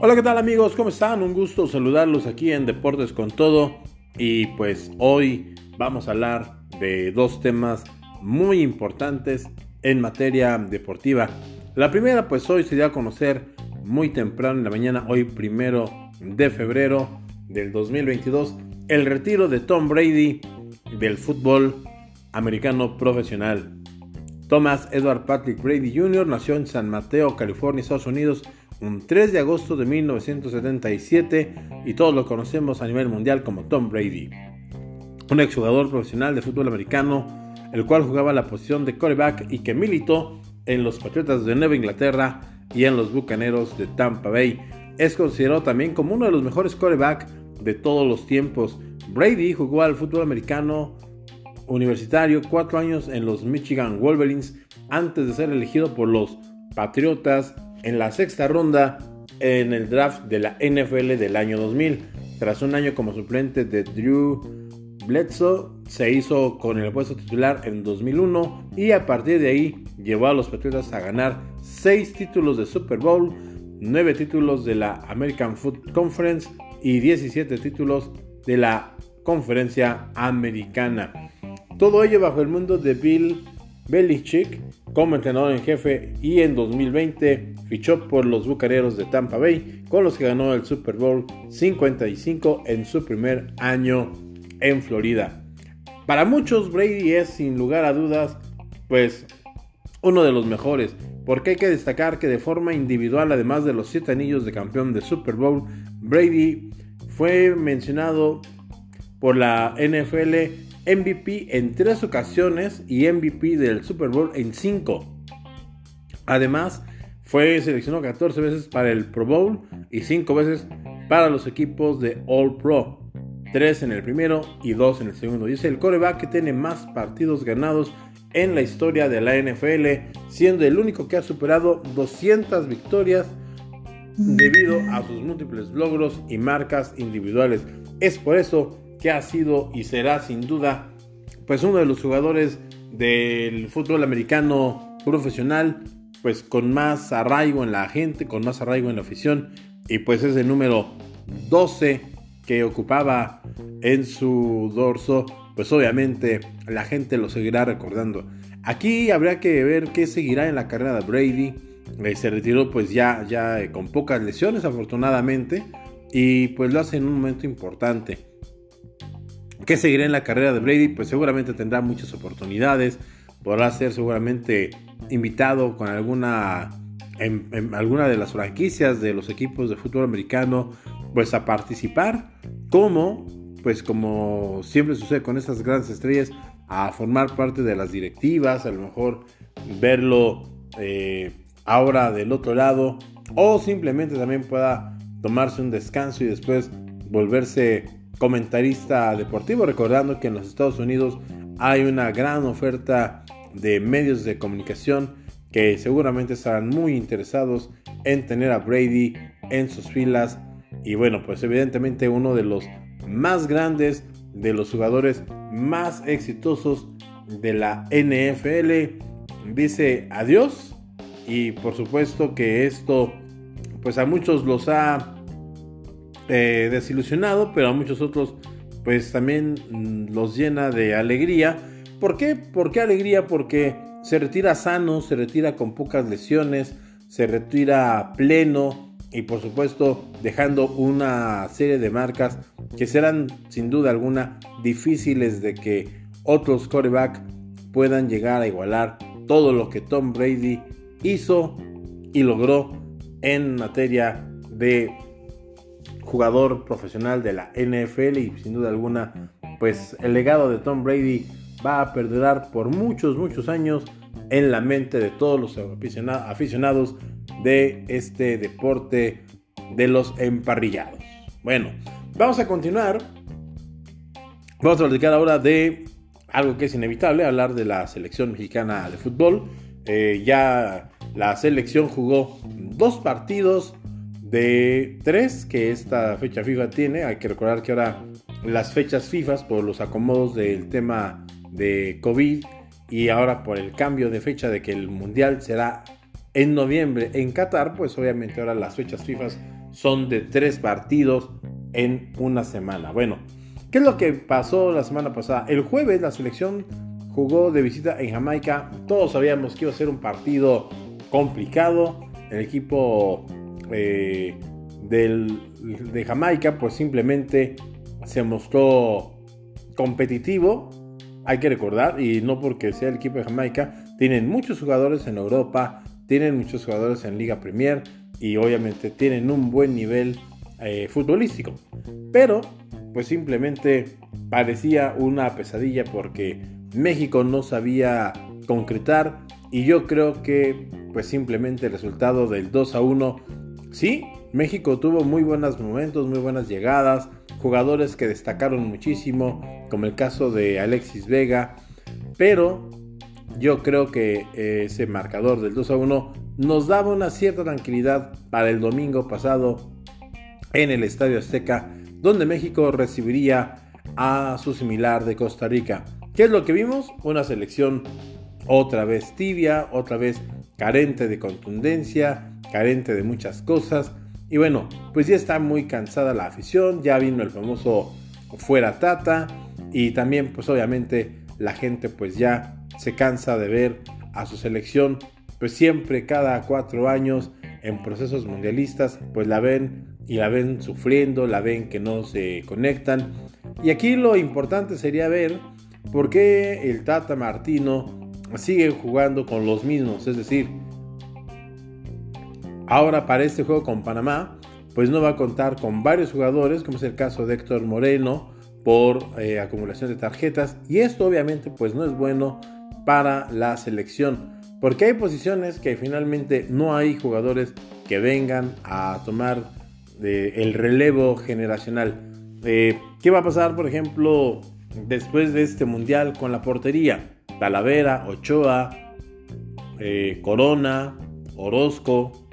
Hola, ¿qué tal amigos? ¿Cómo están? Un gusto saludarlos aquí en Deportes con Todo. Y pues hoy vamos a hablar de dos temas muy importantes en materia deportiva. La primera, pues hoy se dio a conocer muy temprano en la mañana, hoy primero de febrero del 2022, el retiro de Tom Brady del fútbol americano profesional. Thomas Edward Patrick Brady Jr. nació en San Mateo, California, Estados Unidos, un 3 de agosto de 1977 y todos lo conocemos a nivel mundial como Tom Brady. Un exjugador profesional de fútbol americano, el cual jugaba la posición de quarterback y que militó en los Patriotas de Nueva Inglaterra y en los Bucaneros de Tampa Bay. Es considerado también como uno de los mejores quarterbacks de todos los tiempos. Brady jugó al fútbol americano universitario cuatro años en los Michigan Wolverines antes de ser elegido por los Patriotas en la sexta ronda en el draft de la NFL del año 2000. Tras un año como suplente de Drew Bledsoe, se hizo con el puesto titular en 2001 y a partir de ahí llevó a los Patriotas a ganar 6 títulos de Super Bowl, 9 títulos de la American Football Conference y 17 títulos de la Conferencia Americana. Todo ello bajo el mundo de Bill Belichick como entrenador en jefe y en 2020 fichó por los Bucaneros de Tampa Bay con los que ganó el Super Bowl 55 en su primer año en Florida. Para muchos Brady es sin lugar a dudas pues uno de los mejores porque hay que destacar que de forma individual además de los 7 anillos de campeón de Super Bowl Brady fue mencionado por la NFL MVP en tres ocasiones y MVP del Super Bowl en cinco. Además, fue seleccionado 14 veces para el Pro Bowl y 5 veces para los equipos de All Pro. 3 en el primero y 2 en el segundo. Y es el coreback que tiene más partidos ganados en la historia de la NFL, siendo el único que ha superado 200 victorias debido a sus múltiples logros y marcas individuales. Es por eso que ha sido y será sin duda pues uno de los jugadores del fútbol americano profesional pues con más arraigo en la gente, con más arraigo en la afición y pues es el número 12 que ocupaba en su dorso, pues obviamente la gente lo seguirá recordando. Aquí habrá que ver qué seguirá en la carrera de Brady. Eh, se retiró pues ya, ya eh, con pocas lesiones afortunadamente y pues lo hace en un momento importante. ¿Qué seguirá en la carrera de Brady? Pues seguramente tendrá muchas oportunidades. Podrá ser seguramente invitado con alguna, en, alguna de las franquicias de los equipos de fútbol americano, pues a participar como, pues como siempre sucede con estas grandes estrellas, a formar parte de las directivas, a lo mejor verlo eh, ahora del otro lado, o simplemente también pueda tomarse un descanso y después volverse comentarista deportivo, recordando que en los Estados Unidos hay una gran oferta de medios de comunicación que seguramente estarán muy interesados en tener a Brady en sus filas. Y bueno, pues evidentemente uno de los más grandes, de los jugadores más exitosos de la NFL dice adiós y por supuesto que esto pues a muchos los ha eh, desilusionado, pero a muchos otros pues también mm, los llena de alegría. ¿Por qué? ¿Por qué alegría? Porque se retira sano, se retira con pocas lesiones, se retira pleno y por supuesto dejando una serie de marcas que serán sin duda alguna difíciles de que otros quarterback puedan llegar a igualar todo lo que Tom Brady hizo y logró en materia de jugador profesional de la NFL y sin duda alguna, pues el legado de Tom Brady va a perdurar por muchos, muchos años en la mente de todos los aficionados de este deporte de los emparrillados. Bueno, vamos a continuar. Vamos a platicar ahora de algo que es inevitable, hablar de la selección mexicana de fútbol. Eh, ya la selección jugó dos partidos de tres que esta fecha FIFA tiene. Hay que recordar que ahora las fechas FIFA por los acomodos del tema de COVID y ahora por el cambio de fecha de que el mundial será en noviembre en Qatar, pues obviamente ahora las fechas FIFA son de tres partidos en una semana. Bueno, ¿qué es lo que pasó la semana pasada? El jueves la selección jugó de visita en Jamaica. Todos sabíamos que iba a ser un partido complicado. El equipo eh, de Jamaica pues simplemente se mostró competitivo. Hay que recordar, y no porque sea el equipo de Jamaica, tienen muchos jugadores en Europa, tienen muchos jugadores en Liga Premier y obviamente tienen un buen nivel eh, futbolístico. Pero pues simplemente parecía una pesadilla porque México no sabía concretar y yo creo que pues simplemente el resultado del 2 a 1 sí, México tuvo muy buenos momentos, muy buenas llegadas, jugadores que destacaron muchísimo, como el caso de Alexis Vega, pero yo creo que eh, ese marcador del 2 a 1 nos daba una cierta tranquilidad para el domingo pasado en el Estadio Azteca, donde México recibiría a su similar de Costa Rica. ¿Qué es lo que vimos? Una selección otra vez tibia, otra vez carente de contundencia, carente de muchas cosas. Y bueno, pues ya está muy cansada la afición, ya vino el famoso fuera tata y también pues obviamente la gente pues ya se cansa de ver a su selección pues siempre cada cuatro años en procesos mundialistas pues la ven y la ven sufriendo, la ven que no se conectan. Y aquí lo importante sería ver ¿Por qué el Tata Martino sigue jugando con los mismos? Es decir, ahora para este juego con Panamá, pues no va a contar con varios jugadores, como es el caso de Héctor Moreno, por eh, acumulación de tarjetas. Y esto obviamente pues no es bueno para la selección. Porque hay posiciones que finalmente no hay jugadores que vengan a tomar eh, el relevo generacional. Eh, ¿Qué va a pasar, por ejemplo, después de este mundial con la portería. Talavera, Ochoa, Corona, Orozco.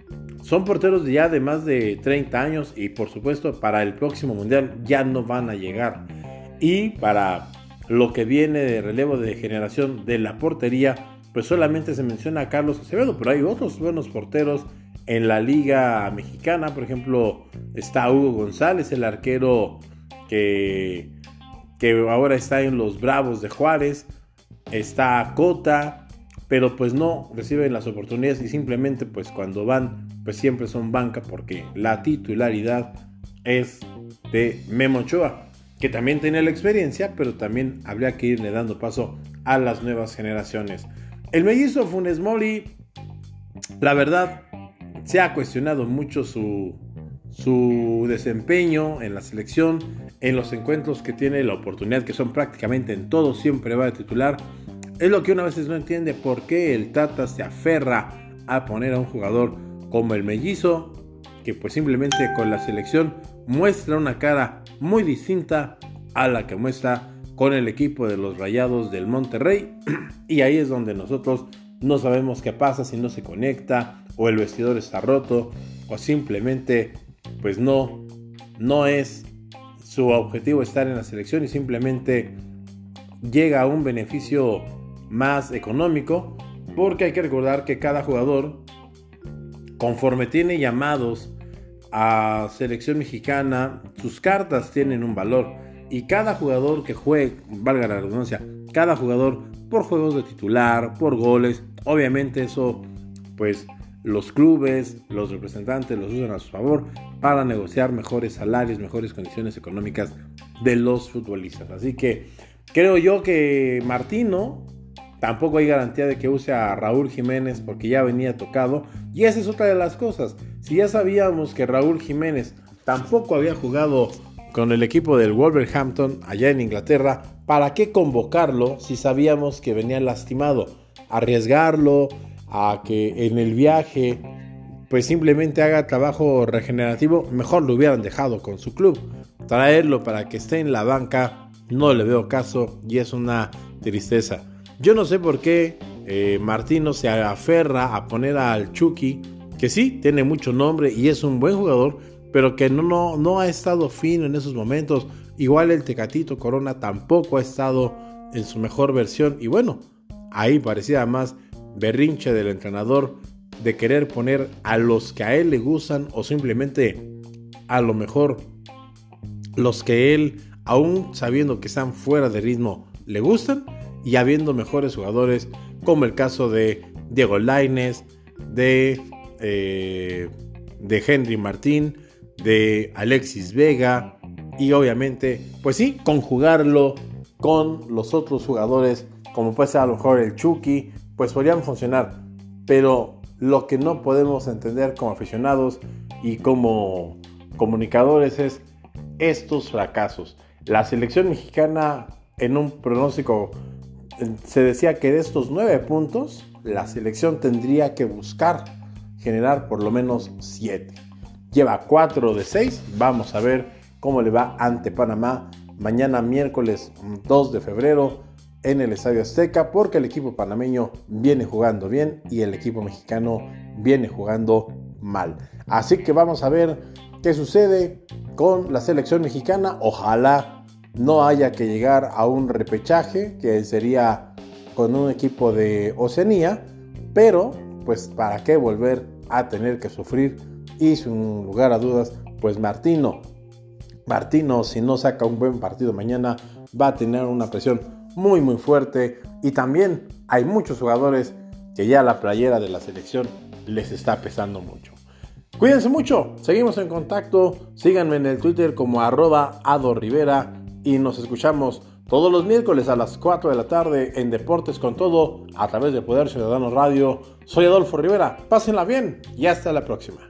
Son porteros ya de más de 30 años y por supuesto para el próximo mundial ya no van a llegar. Y para lo que viene de relevo de generación de la portería, pues solamente se menciona a Carlos Acevedo, pero hay otros buenos porteros en la liga mexicana. Por ejemplo, está Hugo González, el arquero que que ahora está en los Bravos de Juárez, está Cota, pero pues no reciben las oportunidades y simplemente pues cuando van pues siempre son banca porque la titularidad es de Memo Ochoa, que también tiene la experiencia, pero también habría que irle dando paso a las nuevas generaciones. El mellizo Funes Mori, la verdad, se ha cuestionado mucho su, su desempeño en la selección, en los encuentros que tiene la oportunidad, que son prácticamente en todos, siempre va a titular. Es lo que una veces no entiende por qué el Tata se aferra a poner a un jugador como el mellizo, que pues simplemente con la selección muestra una cara muy distinta a la que muestra con el equipo de los Rayados del Monterrey. Y ahí es donde nosotros no sabemos qué pasa si no se conecta o el vestidor está roto o simplemente pues no, no es su objetivo estar en la selección y simplemente llega a un beneficio más económico, porque hay que recordar que cada jugador, conforme tiene llamados a selección mexicana, sus cartas tienen un valor y cada jugador que juegue, valga la redundancia, cada jugador por juegos de titular, por goles, obviamente eso pues los clubes, los representantes los usan a su favor para negociar mejores salarios, mejores condiciones económicas de los futbolistas. Así que creo yo que Martino tampoco hay garantía de que use a Raúl Jiménez porque ya venía tocado. Y esa es otra de las cosas. Si ya sabíamos que Raúl Jiménez tampoco había jugado con el equipo del Wolverhampton allá en Inglaterra, ¿para qué convocarlo si sabíamos que venía lastimado? Arriesgarlo, a que en el viaje pues simplemente haga trabajo regenerativo, mejor lo hubieran dejado con su club. Traerlo para que esté en la banca no le veo caso y es una tristeza. Yo no sé por qué eh, Martino se aferra a poner al Chucky, que sí, tiene mucho nombre y es un buen jugador, pero que no, no, no ha estado fino en esos momentos. Igual el Tecatito Corona tampoco ha estado en su mejor versión y bueno, ahí parecía más berrinche del entrenador de querer poner a los que a él le gustan o simplemente a lo mejor los que él, aún sabiendo que están fuera de ritmo, le gustan y habiendo mejores jugadores como el caso de Diego Laines, de, eh, de Henry Martín, de Alexis Vega y obviamente, pues sí, conjugarlo con los otros jugadores como puede ser a lo mejor el Chucky, pues podrían funcionar. Pero lo que no podemos entender como aficionados y como comunicadores es estos fracasos. La selección mexicana en un pronóstico se decía que de estos nueve puntos la selección tendría que buscar generar por lo menos siete. Lleva cuatro de seis. Vamos a ver cómo le va ante Panamá mañana miércoles 2 de febrero en el Estadio Azteca porque el equipo panameño viene jugando bien y el equipo mexicano viene jugando mal. Así que vamos a ver qué sucede con la selección mexicana. Ojalá no haya que llegar a un repechaje que sería con un equipo de Oceanía, pero pues para qué volver a tener que sufrir y sin lugar a dudas, pues Martino Martino, si no saca un buen partido mañana, va a tener una presión muy muy fuerte. Y también hay muchos jugadores que ya la playera de la selección les está pesando mucho. Cuídense mucho, seguimos en contacto, síganme en el Twitter como arroba y nos escuchamos todos los miércoles a las 4 de la tarde en Deportes con Todo a través de Poder Ciudadano Radio. Soy Adolfo Rivera, pásenla bien y hasta la próxima.